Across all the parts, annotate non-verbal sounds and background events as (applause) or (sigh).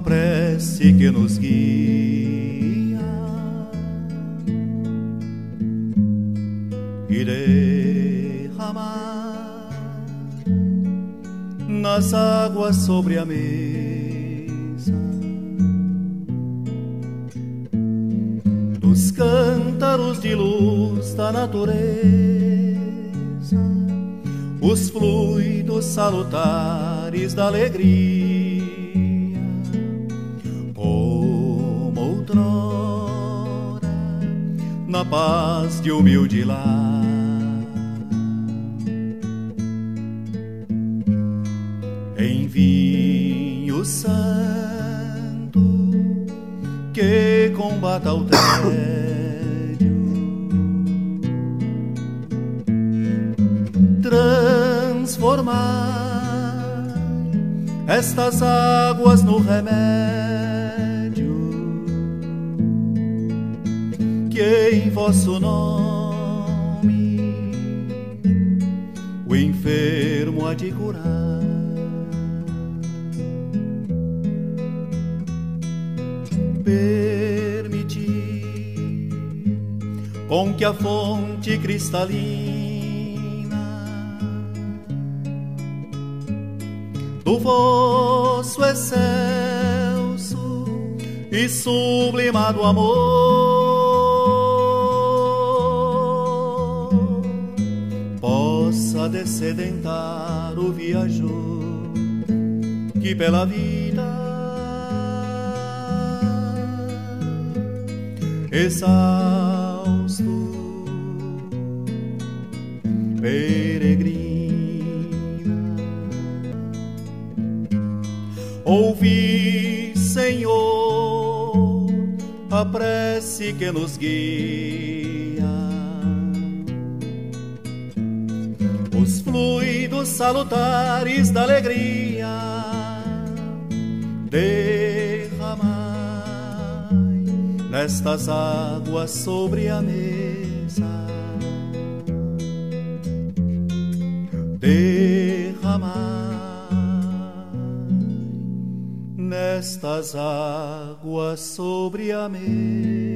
prece que nos guia. E derramar nas águas sobre a mesa. Dos cântaros de luz da natureza os fluidos salutares da alegria, paz de humilde lar. Em vinho santo que combata o tédio transformar estas águas no remédio em vosso nome o enfermo há de curar. Permitir com que a fonte cristalina do vosso excelso e sublimado amor possa descedentar o viajor que pela vida exausto peregrino Ouvi, Senhor, a prece que nos guia. Fluidos salutares da alegria derramai nestas águas sobre a mesa. Derramai nestas águas sobre a mesa.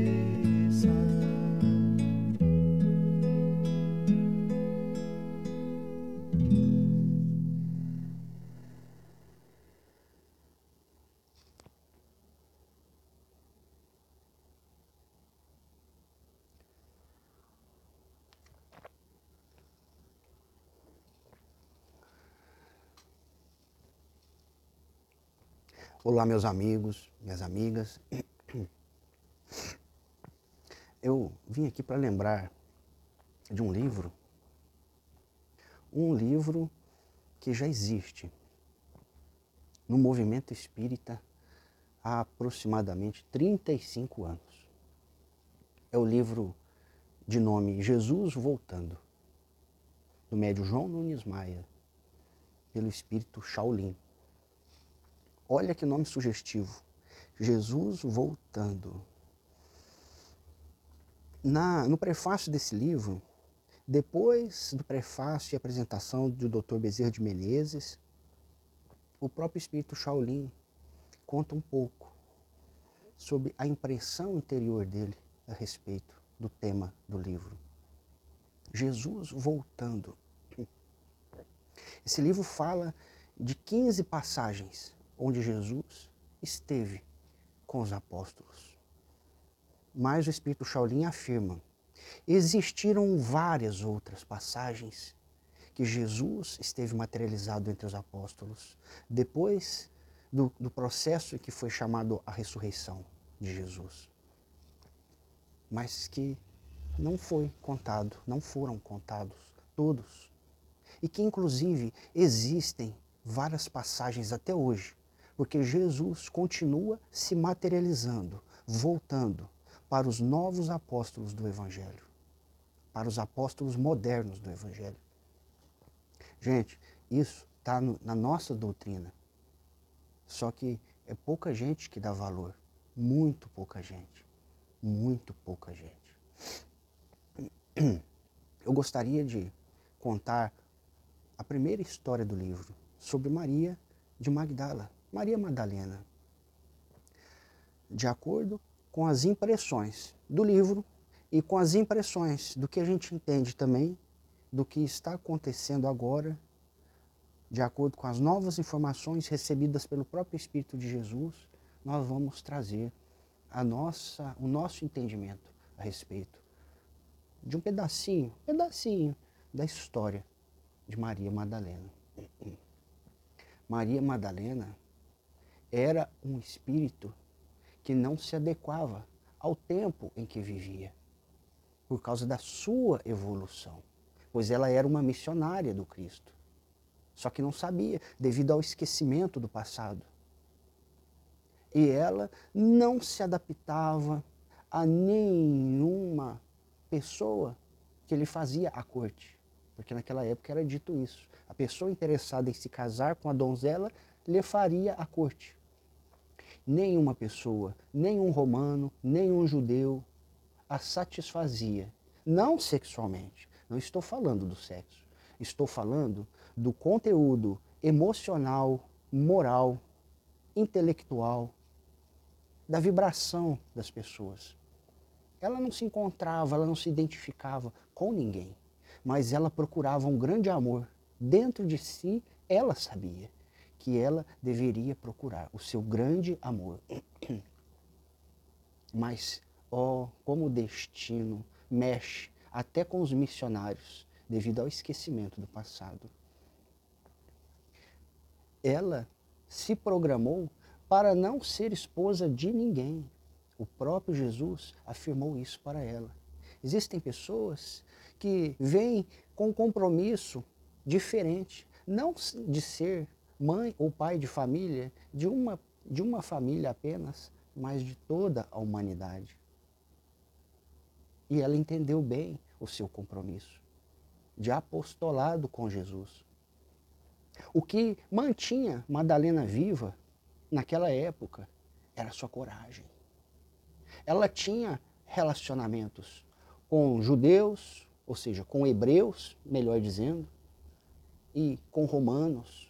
Olá, meus amigos, minhas amigas. Eu vim aqui para lembrar de um livro, um livro que já existe no movimento espírita há aproximadamente 35 anos. É o livro de nome Jesus Voltando, do médio João Nunes Maia, pelo espírito Shaolin. Olha que nome sugestivo. Jesus voltando. Na, no prefácio desse livro, depois do prefácio e apresentação do Dr. Bezerra de Menezes, o próprio Espírito Shaolin conta um pouco sobre a impressão interior dele a respeito do tema do livro. Jesus voltando. Esse livro fala de 15 passagens onde Jesus esteve com os apóstolos. Mas o Espírito Shaolin afirma: existiram várias outras passagens que Jesus esteve materializado entre os apóstolos, depois do, do processo que foi chamado a ressurreição de Jesus. Mas que não foi contado, não foram contados todos. E que, inclusive, existem várias passagens até hoje porque Jesus continua se materializando, voltando para os novos apóstolos do Evangelho, para os apóstolos modernos do Evangelho. Gente, isso está na nossa doutrina. Só que é pouca gente que dá valor. Muito pouca gente. Muito pouca gente. Eu gostaria de contar a primeira história do livro sobre Maria de Magdala. Maria Madalena. de acordo com as impressões do livro e com as impressões do que a gente entende também do que está acontecendo agora, de acordo com as novas informações recebidas pelo próprio Espírito de Jesus, nós vamos trazer a nossa, o nosso entendimento a respeito de um pedacinho, pedacinho da história de Maria Madalena. Maria Madalena era um espírito que não se adequava ao tempo em que vivia, por causa da sua evolução, pois ela era uma missionária do Cristo. Só que não sabia, devido ao esquecimento do passado. E ela não se adaptava a nenhuma pessoa que lhe fazia a corte. Porque naquela época era dito isso. A pessoa interessada em se casar com a donzela lhe faria a corte nenhuma pessoa, nenhum romano, nenhum judeu a satisfazia. Não sexualmente. Não estou falando do sexo. Estou falando do conteúdo emocional, moral, intelectual, da vibração das pessoas. Ela não se encontrava, ela não se identificava com ninguém, mas ela procurava um grande amor. Dentro de si, ela sabia que ela deveria procurar, o seu grande amor. (clears throat) Mas, ó, oh, como o destino mexe até com os missionários devido ao esquecimento do passado. Ela se programou para não ser esposa de ninguém. O próprio Jesus afirmou isso para ela. Existem pessoas que vêm com um compromisso diferente, não de ser mãe ou pai de família, de uma, de uma família apenas, mas de toda a humanidade. E ela entendeu bem o seu compromisso de apostolado com Jesus. O que mantinha Madalena viva naquela época era sua coragem. Ela tinha relacionamentos com judeus, ou seja, com hebreus, melhor dizendo, e com romanos,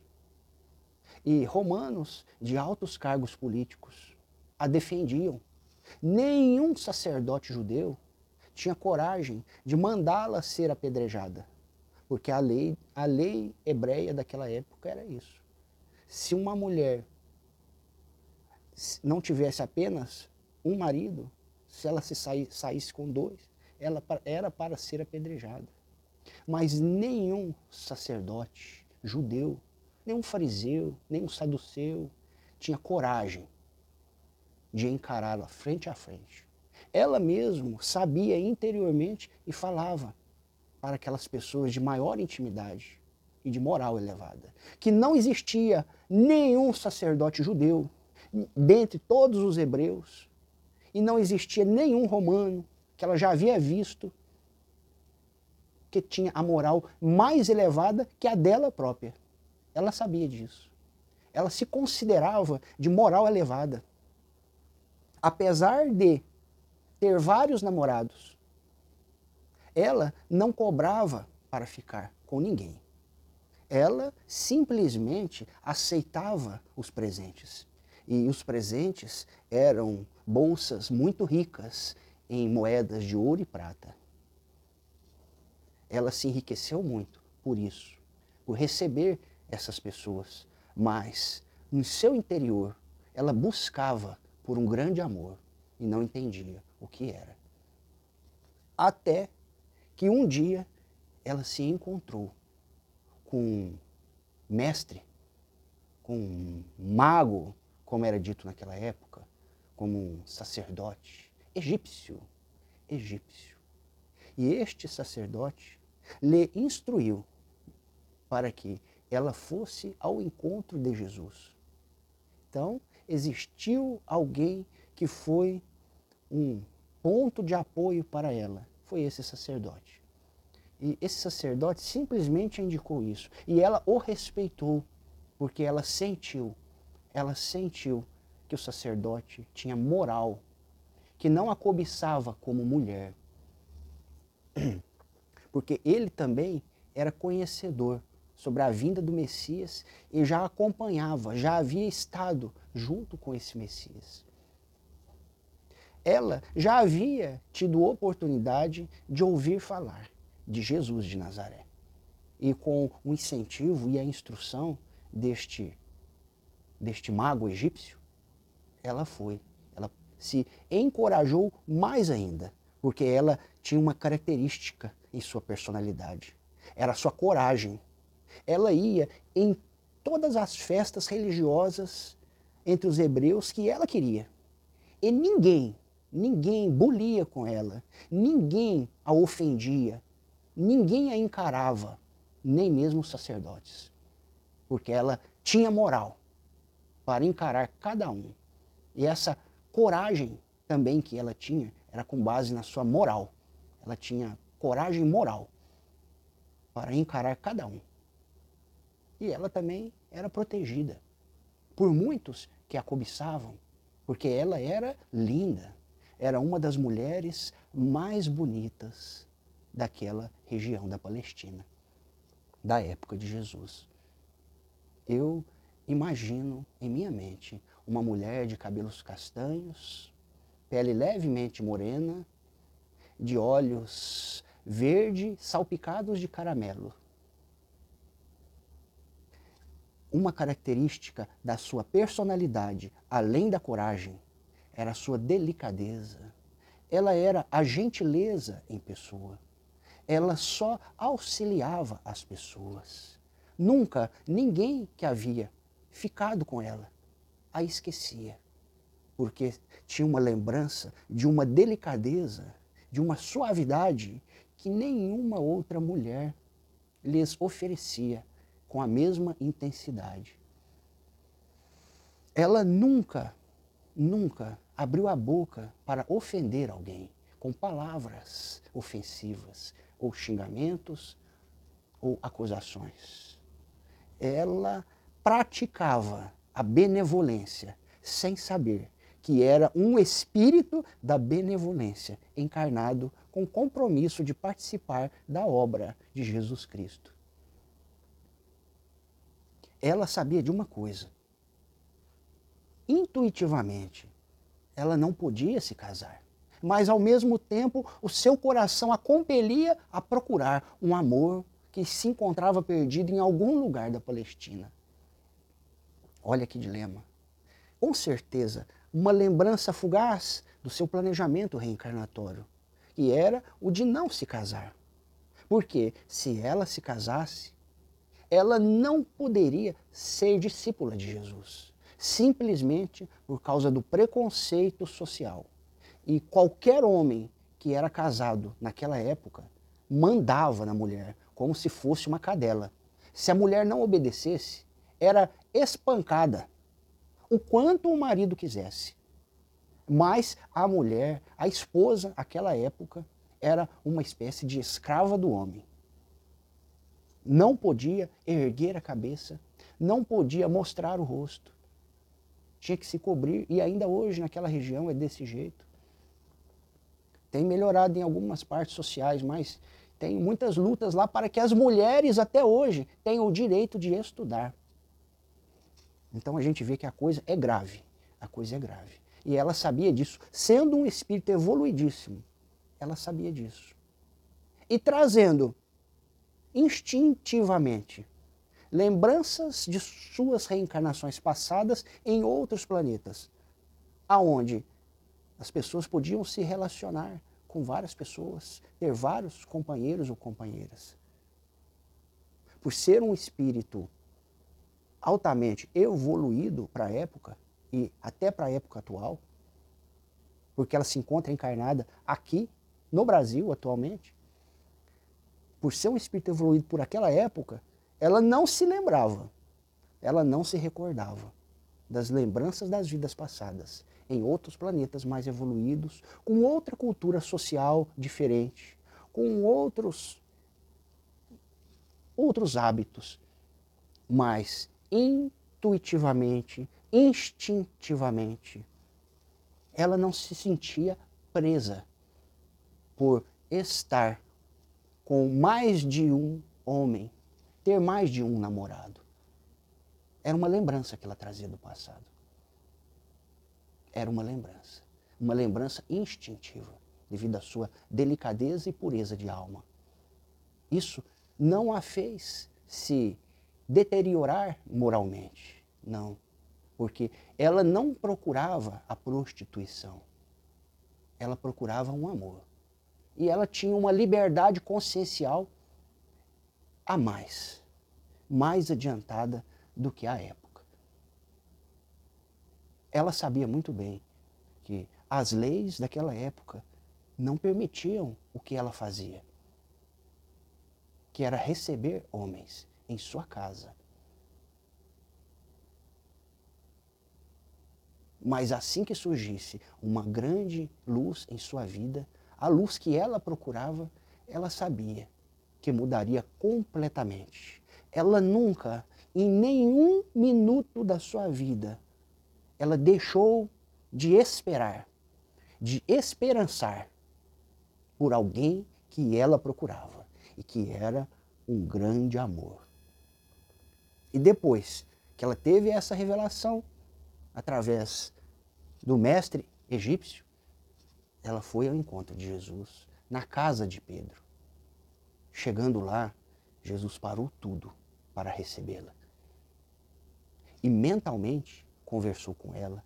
e romanos de altos cargos políticos a defendiam. Nenhum sacerdote judeu tinha coragem de mandá-la ser apedrejada, porque a lei, a lei hebreia daquela época era isso. Se uma mulher não tivesse apenas um marido, se ela se saísse com dois, ela era para ser apedrejada. Mas nenhum sacerdote judeu Nenhum fariseu, nenhum saduceu tinha coragem de encará-la frente a frente. Ela mesmo sabia interiormente e falava para aquelas pessoas de maior intimidade e de moral elevada, que não existia nenhum sacerdote judeu dentre todos os hebreus e não existia nenhum romano que ela já havia visto que tinha a moral mais elevada que a dela própria. Ela sabia disso. Ela se considerava de moral elevada. Apesar de ter vários namorados, ela não cobrava para ficar com ninguém. Ela simplesmente aceitava os presentes. E os presentes eram bolsas muito ricas em moedas de ouro e prata. Ela se enriqueceu muito por isso, por receber essas pessoas, mas no seu interior ela buscava por um grande amor e não entendia o que era. Até que um dia ela se encontrou com um mestre, com um mago, como era dito naquela época, como um sacerdote egípcio, egípcio. E este sacerdote lhe instruiu para que ela fosse ao encontro de Jesus. Então, existiu alguém que foi um ponto de apoio para ela. Foi esse sacerdote. E esse sacerdote simplesmente indicou isso. E ela o respeitou, porque ela sentiu, ela sentiu que o sacerdote tinha moral, que não a cobiçava como mulher. (clears throat) Porque ele também era conhecedor sobre a vinda do Messias e já acompanhava, já havia estado junto com esse Messias. ela já havia tido oportunidade de ouvir falar de Jesus de Nazaré. E com o incentivo e a instrução deste, deste mago egípcio, ela foi. Ela se encorajou mais ainda, porque ela tinha uma característica em sua personalidade. Era a sua coragem. Ela ia em todas as festas religiosas entre os hebreus que ela queria. E ninguém, ninguém bulia com ela, ninguém a ofendia, ninguém a encarava, nem mesmo os sacerdotes. Porque ela tinha moral para encarar cada um. E essa coragem também que ela tinha era com base na sua moral. Ela tinha coragem moral para encarar cada um. E ela também era protegida por muitos que a cobiçavam, porque ela era linda, era uma das mulheres mais bonitas daquela região da Palestina, da época de Jesus. Eu imagino em minha mente uma mulher de cabelos castanhos, pele levemente morena, de olhos verde salpicados de caramelo. Uma característica da sua personalidade, além da coragem, era a sua delicadeza. Ela era a gentileza em pessoa. Ela só auxiliava as pessoas. Nunca ninguém que havia ficado com ela a esquecia, porque tinha uma lembrança de uma delicadeza, de uma suavidade que nenhuma outra mulher lhes oferecia com a mesma intensidade. Ela nunca, nunca abriu a boca para ofender alguém com palavras ofensivas, ou xingamentos, ou acusações. Ela praticava a benevolência sem saber que era um espírito da benevolência encarnado com compromisso de participar da obra de Jesus Cristo. Ela sabia de uma coisa. Intuitivamente, ela não podia se casar, mas ao mesmo tempo o seu coração a compelia a procurar um amor que se encontrava perdido em algum lugar da Palestina. Olha que dilema. Com certeza, uma lembrança fugaz do seu planejamento reencarnatório, que era o de não se casar. Porque se ela se casasse, ela não poderia ser discípula de Jesus, simplesmente por causa do preconceito social. E qualquer homem que era casado naquela época mandava na mulher como se fosse uma cadela. Se a mulher não obedecesse, era espancada o quanto o marido quisesse. Mas a mulher, a esposa, aquela época, era uma espécie de escrava do homem. Não podia erguer a cabeça, não podia mostrar o rosto. Tinha que se cobrir, e ainda hoje naquela região é desse jeito. Tem melhorado em algumas partes sociais, mas tem muitas lutas lá para que as mulheres até hoje tenham o direito de estudar. Então a gente vê que a coisa é grave. A coisa é grave. E ela sabia disso. Sendo um espírito evoluidíssimo, ela sabia disso. E trazendo instintivamente lembranças de suas reencarnações passadas em outros planetas, aonde as pessoas podiam se relacionar com várias pessoas, ter vários companheiros ou companheiras. Por ser um espírito altamente evoluído para a época e até para a época atual, porque ela se encontra encarnada aqui no Brasil atualmente, por ser um espírito evoluído por aquela época, ela não se lembrava, ela não se recordava das lembranças das vidas passadas em outros planetas mais evoluídos, com outra cultura social diferente, com outros outros hábitos, mas intuitivamente, instintivamente. Ela não se sentia presa por estar com mais de um homem, ter mais de um namorado. Era uma lembrança que ela trazia do passado. Era uma lembrança. uma lembrança instintiva, devido à sua delicadeza e pureza de alma. Isso não a fez se deteriorar moralmente, não, porque ela não procurava a prostituição, ela procurava um amor. E ela tinha uma liberdade consciencial a mais, mais adiantada do que a época. Ela sabia muito bem que as leis daquela época não permitiam o que ela fazia, que era receber homens em sua casa. Mas assim que surgisse uma grande luz em sua vida, a luz que ela procurava, ela sabia que mudaria completamente. Ela nunca, em nenhum minuto da sua vida, ela deixou de esperar, de esperançar por alguém que ela procurava e que era um grande amor. E depois que ela teve essa revelação através do mestre egípcio, ela foi ao encontro de Jesus na casa de Pedro. Chegando lá, Jesus parou tudo para recebê-la. E mentalmente conversou com ela.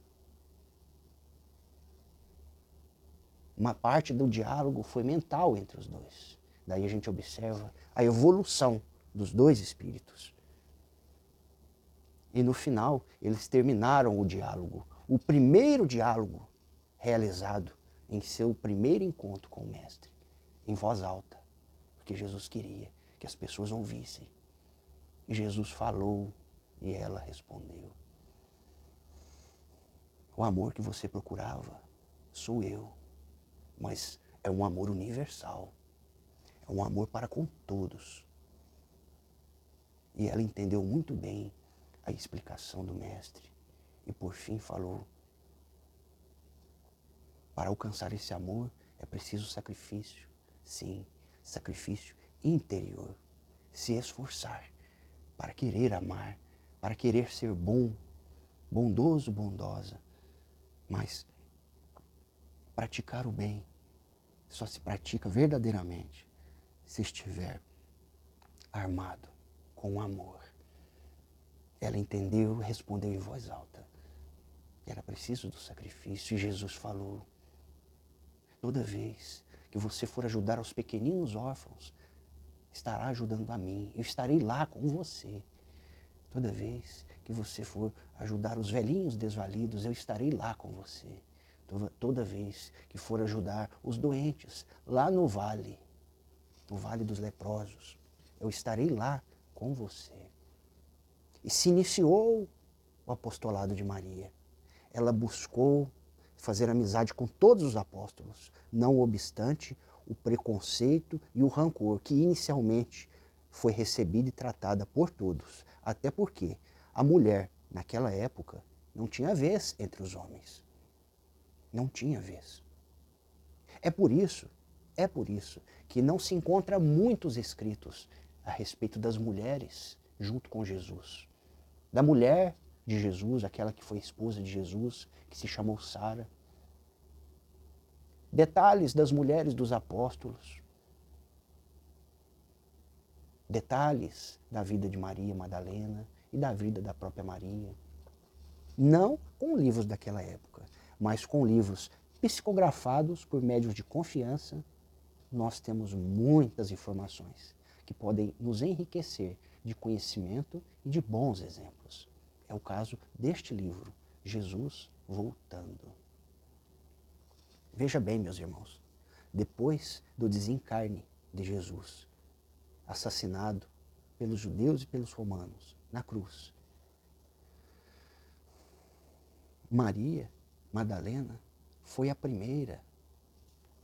Uma parte do diálogo foi mental entre os dois. Daí a gente observa a evolução dos dois espíritos. E no final, eles terminaram o diálogo, o primeiro diálogo realizado em seu primeiro encontro com o Mestre, em voz alta, porque Jesus queria que as pessoas ouvissem. E Jesus falou e ela respondeu. O amor que você procurava sou eu, mas é um amor universal. É um amor para com todos. E ela entendeu muito bem a explicação do Mestre. E por fim falou: para alcançar esse amor é preciso sacrifício. Sim, sacrifício interior. Se esforçar para querer amar, para querer ser bom, bondoso, bondosa. Mas praticar o bem só se pratica verdadeiramente se estiver armado com amor. Ela entendeu respondeu em voz alta. Era preciso do sacrifício e Jesus falou: Toda vez que você for ajudar os pequeninos órfãos, estará ajudando a mim. Eu estarei lá com você. Toda vez que você for ajudar os velhinhos desvalidos, eu estarei lá com você. Toda, vez que for ajudar os doentes lá no vale, no vale dos leprosos, eu estarei lá com você. E se iniciou o apostolado de Maria. Ela buscou fazer amizade com todos os apóstolos, não obstante o preconceito e o rancor que inicialmente foi recebida e tratada por todos. Até porque a mulher, naquela época, não tinha vez entre os homens. Não tinha vez. É por isso, é por isso que não se encontra muitos escritos a respeito das mulheres junto com Jesus. Da mulher de Jesus, aquela que foi esposa de Jesus, que se chamou Sara. Detalhes das mulheres dos apóstolos. Detalhes da vida de Maria Madalena e da vida da própria Maria. Não com livros daquela época, mas com livros psicografados por médios de confiança, nós temos muitas informações que podem nos enriquecer de conhecimento e de bons exemplos. É o caso deste livro, Jesus Voltando. Veja bem, meus irmãos, depois do desencarne de Jesus, assassinado pelos judeus e pelos romanos na cruz, Maria Madalena foi a primeira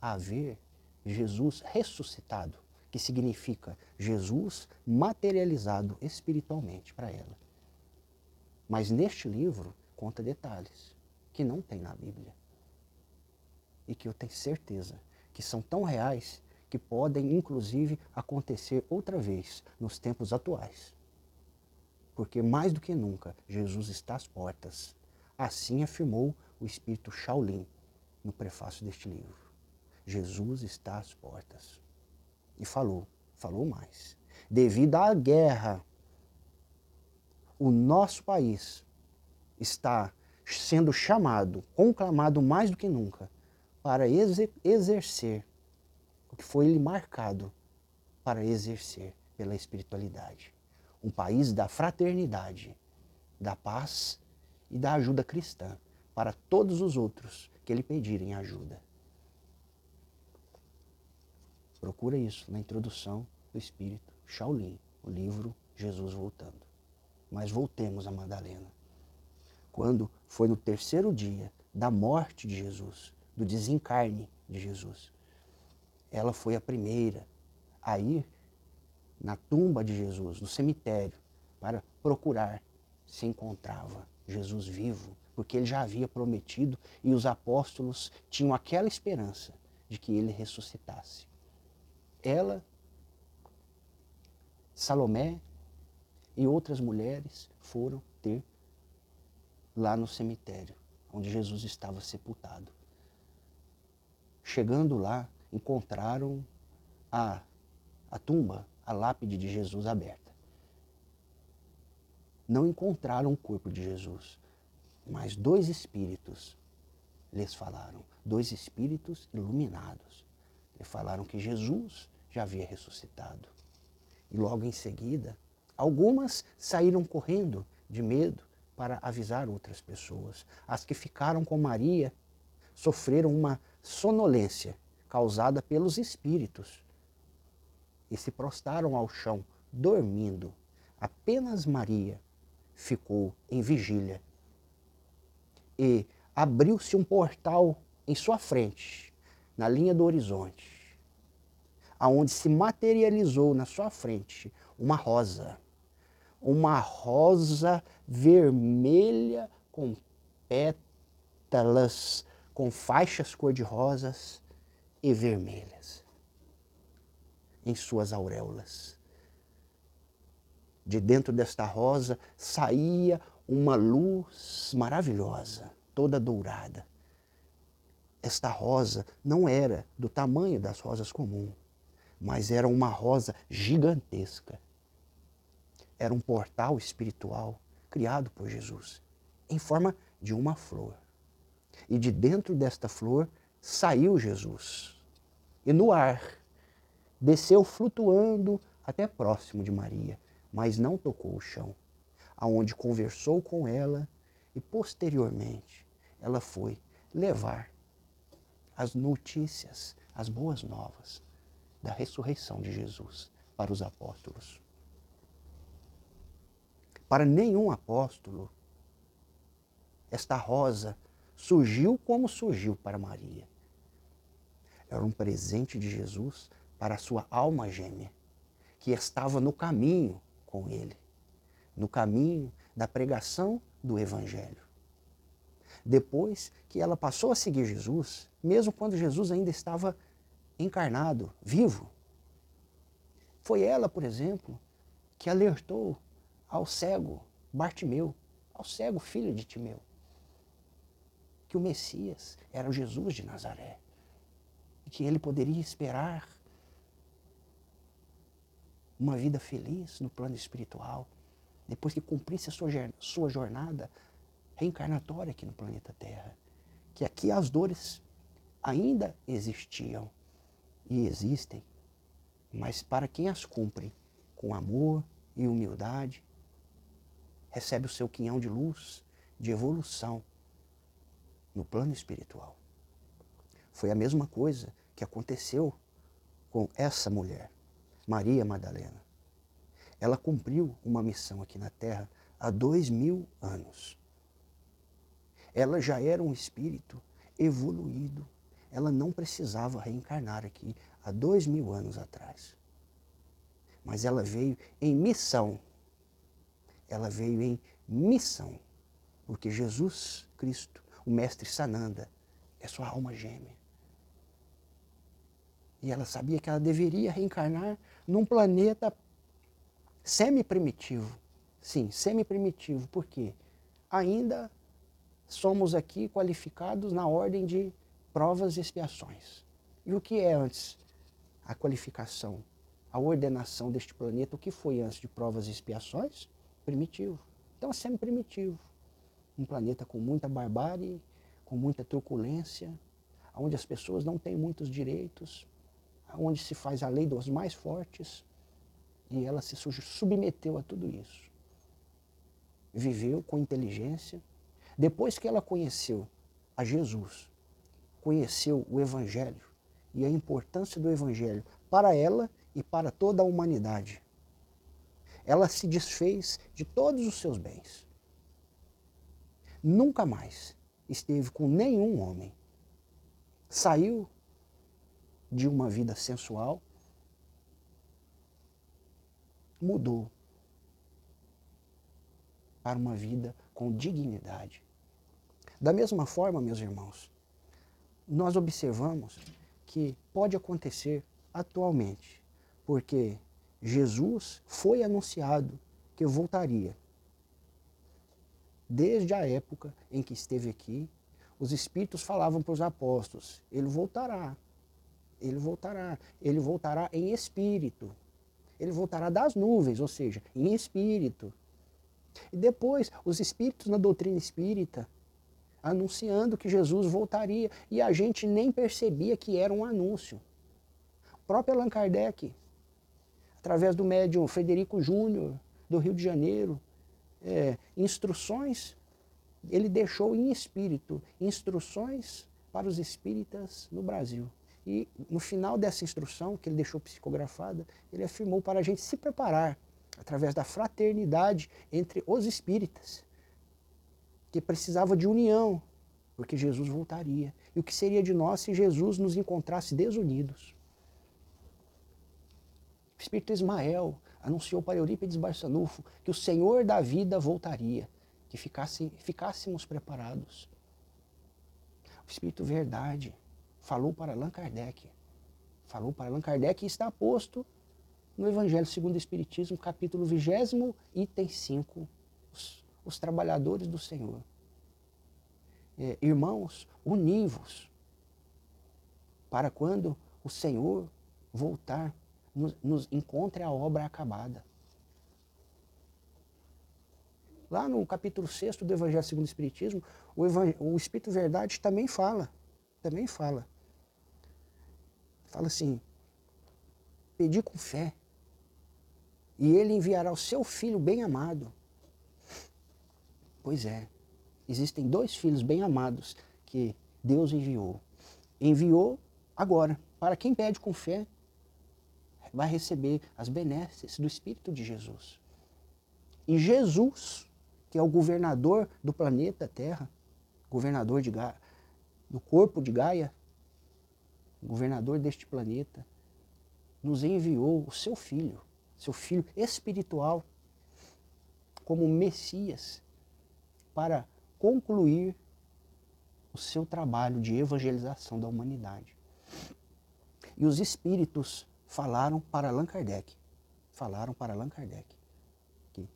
a ver Jesus ressuscitado, que significa Jesus materializado espiritualmente para ela. Mas neste livro conta detalhes que não tem na Bíblia. E que eu tenho certeza que são tão reais que podem, inclusive, acontecer outra vez nos tempos atuais. Porque mais do que nunca, Jesus está às portas. Assim afirmou o espírito Shaolin, no prefácio deste livro. Jesus está às portas. E falou, falou mais. Devido à guerra, o nosso país está sendo chamado, conclamado mais do que nunca, para exercer o que foi lhe marcado para exercer pela espiritualidade. Um país da fraternidade, da paz e da ajuda cristã para todos os outros que lhe pedirem ajuda. Procura isso na introdução do Espírito Shaolin, o livro Jesus Voltando. Mas voltemos a Madalena. Quando foi no terceiro dia da morte de Jesus, do desencarne de Jesus, ela foi a primeira a ir na tumba de Jesus, no cemitério, para procurar se encontrava Jesus vivo, porque ele já havia prometido e os apóstolos tinham aquela esperança de que ele ressuscitasse. Ela, Salomé e outras mulheres foram ter lá no cemitério, onde Jesus estava sepultado. Chegando lá, encontraram a, a tumba, a lápide de Jesus aberta. Não encontraram o corpo de Jesus, mas dois espíritos lhes falaram, dois espíritos iluminados. Lhe falaram que Jesus já havia ressuscitado. E logo em seguida, algumas saíram correndo de medo para avisar outras pessoas. As que ficaram com Maria sofreram uma sonolência causada pelos espíritos e se prostaram ao chão, dormindo. Apenas Maria ficou em vigília. E abriu-se um portal em sua frente, na linha do horizonte, aonde se materializou na sua frente uma rosa, uma rosa vermelha com pétalas, com faixas cor-de-rosas e vermelhas em suas auréolas. De dentro desta rosa saía uma luz maravilhosa, toda dourada. Esta rosa não era do tamanho das rosas comuns, mas era uma rosa gigantesca. Era um portal espiritual criado por Jesus, em forma de uma flor. E de dentro desta flor saiu Jesus e no ar desceu flutuando até próximo de Maria, mas não tocou o chão, aonde conversou com ela e posteriormente ela foi levar as notícias, as boas novas da ressurreição de Jesus para os apóstolos. Para nenhum apóstolo, esta rosa surgiu como surgiu para Maria era um presente de Jesus para a sua alma gêmea, que estava no caminho com ele, no caminho da pregação do Evangelho. Depois que ela passou a seguir Jesus, mesmo quando Jesus ainda estava encarnado, vivo, foi ela, por exemplo, que alertou ao cego Bartimeu, ao cego filho de Timeu, que o Messias era o Jesus de Nazaré e que ele poderia esperar uma vida feliz no plano espiritual, depois que cumprisse a sua, sua jornada reencarnatória aqui no planeta Terra. Que aqui as dores ainda existiam e existem, mas para quem as cumpre com amor e humildade, recebe o seu quinhão de luz, de evolução no plano espiritual. Foi a mesma coisa que aconteceu com essa mulher, Maria Madalena. Ela cumpriu uma missão aqui na Terra há dois mil anos. Ela já era um espírito evoluído. Ela não precisava reencarnar aqui há dois mil anos atrás. Mas ela veio em missão. Ela veio em missão. Porque Jesus Cristo, o Mestre Sananda, é sua alma gêmea. E ela sabia que ela deveria reencarnar num planeta semi-primitivo. Sim, semi-primitivo. Por quê? Ainda somos aqui qualificados na ordem de provas e expiações. E o que é antes? A qualificação, a ordenação deste planeta, o que foi antes de provas e expiações? Primitivo. Então é sempre primitivo. Um planeta com muita barbárie, com muita truculência, onde as pessoas não têm muitos direitos, onde se faz a lei dos mais fortes, e ela se submeteu a tudo isso. Viveu com inteligência. Depois que ela conheceu a Jesus, conheceu o Evangelho e a importância do Evangelho para ela e para toda a humanidade, ela se desfez de todos os seus bens. Nunca mais esteve com nenhum homem. Saiu de uma vida sensual, mudou para uma vida com dignidade. Da mesma forma, meus irmãos, nós observamos que pode acontecer atualmente, porque Jesus foi anunciado que voltaria. Desde a época em que esteve aqui, os Espíritos falavam para os apóstolos: Ele voltará, ele voltará, ele voltará em espírito, ele voltará das nuvens, ou seja, em espírito. E depois, os Espíritos na doutrina espírita anunciando que Jesus voltaria e a gente nem percebia que era um anúncio. O próprio Allan Kardec através do médium Frederico Júnior, do Rio de Janeiro, é, instruções, ele deixou em espírito, instruções para os espíritas no Brasil. E no final dessa instrução, que ele deixou psicografada, ele afirmou para a gente se preparar, através da fraternidade entre os espíritas, que precisava de união, porque Jesus voltaria. E o que seria de nós se Jesus nos encontrasse desunidos? Espírito Ismael anunciou para Eurípides Barçanufo que o Senhor da vida voltaria, que ficasse, ficássemos preparados. O espírito verdade falou para Allan Kardec, falou para Allan Kardec e está posto no Evangelho segundo o Espiritismo, capítulo 20, item 5, os, os trabalhadores do Senhor. É, irmãos, univos para quando o Senhor voltar nos, nos encontre a obra acabada. Lá no capítulo 6 do Evangelho segundo o Espiritismo, o, o Espírito Verdade também fala, também fala. Fala assim, pedi com fé, e ele enviará o seu filho bem amado. Pois é, existem dois filhos bem amados que Deus enviou. Enviou agora, para quem pede com fé, vai receber as benesses do Espírito de Jesus. E Jesus, que é o governador do planeta Terra, governador de Gaia, do corpo de Gaia, governador deste planeta, nos enviou o seu filho, seu filho espiritual, como Messias, para concluir o seu trabalho de evangelização da humanidade. E os espíritos falaram para Allan Kardec. Falaram para Allan Kardec. Que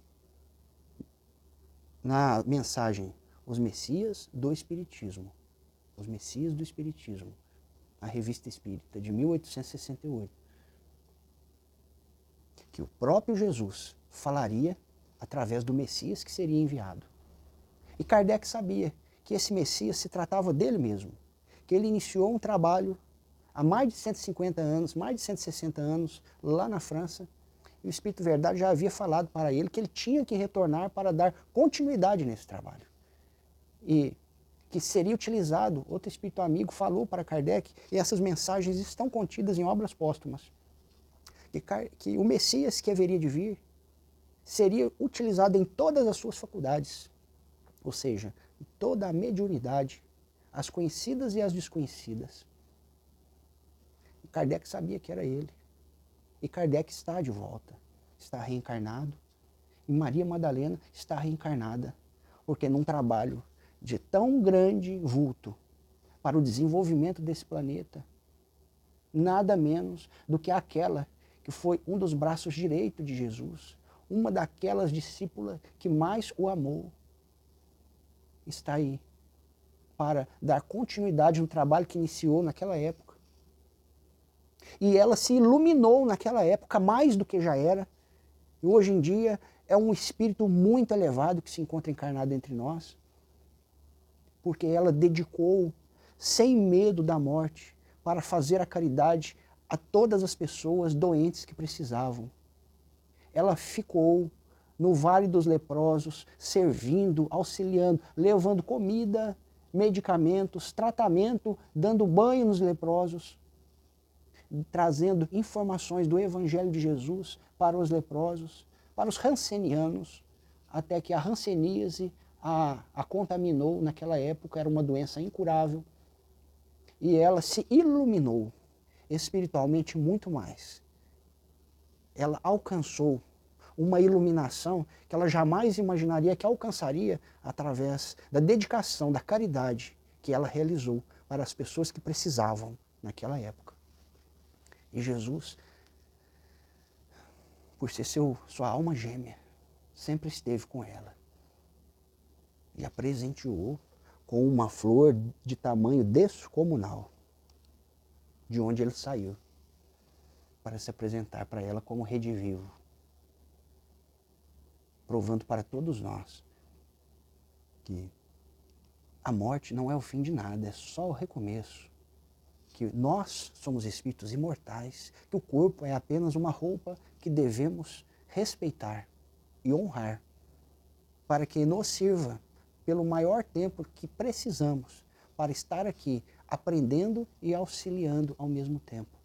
na mensagem Os Messias do Espiritismo. Os Messias do Espiritismo. A revista espírita de 1868. Que o próprio Jesus falaria através do Messias que seria enviado. E Kardec sabia que esse Messias se tratava dele mesmo, que ele iniciou um trabalho há mais de 150 anos, mais de 160 anos, lá na França, e o Espírito Verdade já havia falado para ele que ele tinha que retornar para dar continuidade nesse trabalho. E que seria utilizado, outro espírito amigo falou para Kardec, e essas mensagens estão contidas em obras póstumas, que, que o Messias que haveria de vir seria utilizado em todas as suas faculdades, ou seja, toda a mediunidade, as conhecidas e as desconhecidas. Kardec sabia que era ele. E Kardec está de volta, está reencarnado. E Maria Madalena está reencarnada, porque num trabalho de tão grande vulto para o desenvolvimento desse planeta, nada menos do que aquela que foi um dos braços direitos de Jesus, uma daquelas discípulas que mais o amou, está aí, para dar continuidade no trabalho que iniciou naquela época. E ela se iluminou naquela época mais do que já era. E hoje em dia é um espírito muito elevado que se encontra encarnado entre nós. Porque ela dedicou, sem medo da morte, para fazer a caridade a todas as pessoas doentes que precisavam. Ela ficou no Vale dos Leprosos, servindo, auxiliando, levando comida, medicamentos, tratamento, dando banho nos leprosos, trazendo informações do Evangelho de Jesus para os leprosos, para os rancenianos, até que a ranceníase a, a contaminou naquela época, era uma doença incurável, e ela se iluminou espiritualmente muito mais. Ela alcançou uma iluminação que ela jamais imaginaria que alcançaria através da dedicação, da caridade que ela realizou para as pessoas que precisavam naquela época. E Jesus, por ser seu, sua alma gêmea, sempre esteve com ela e a presenteou com uma flor de tamanho descomunal, de onde ele saiu, para se apresentar para ela como rede vivo provando para todos nós que a morte não é o fim de nada, é só o recomeço. Que nós somos espíritos imortais, que o corpo é apenas uma roupa que devemos respeitar e honrar, para que nos sirva pelo maior tempo que precisamos para estar aqui aprendendo e auxiliando ao mesmo tempo.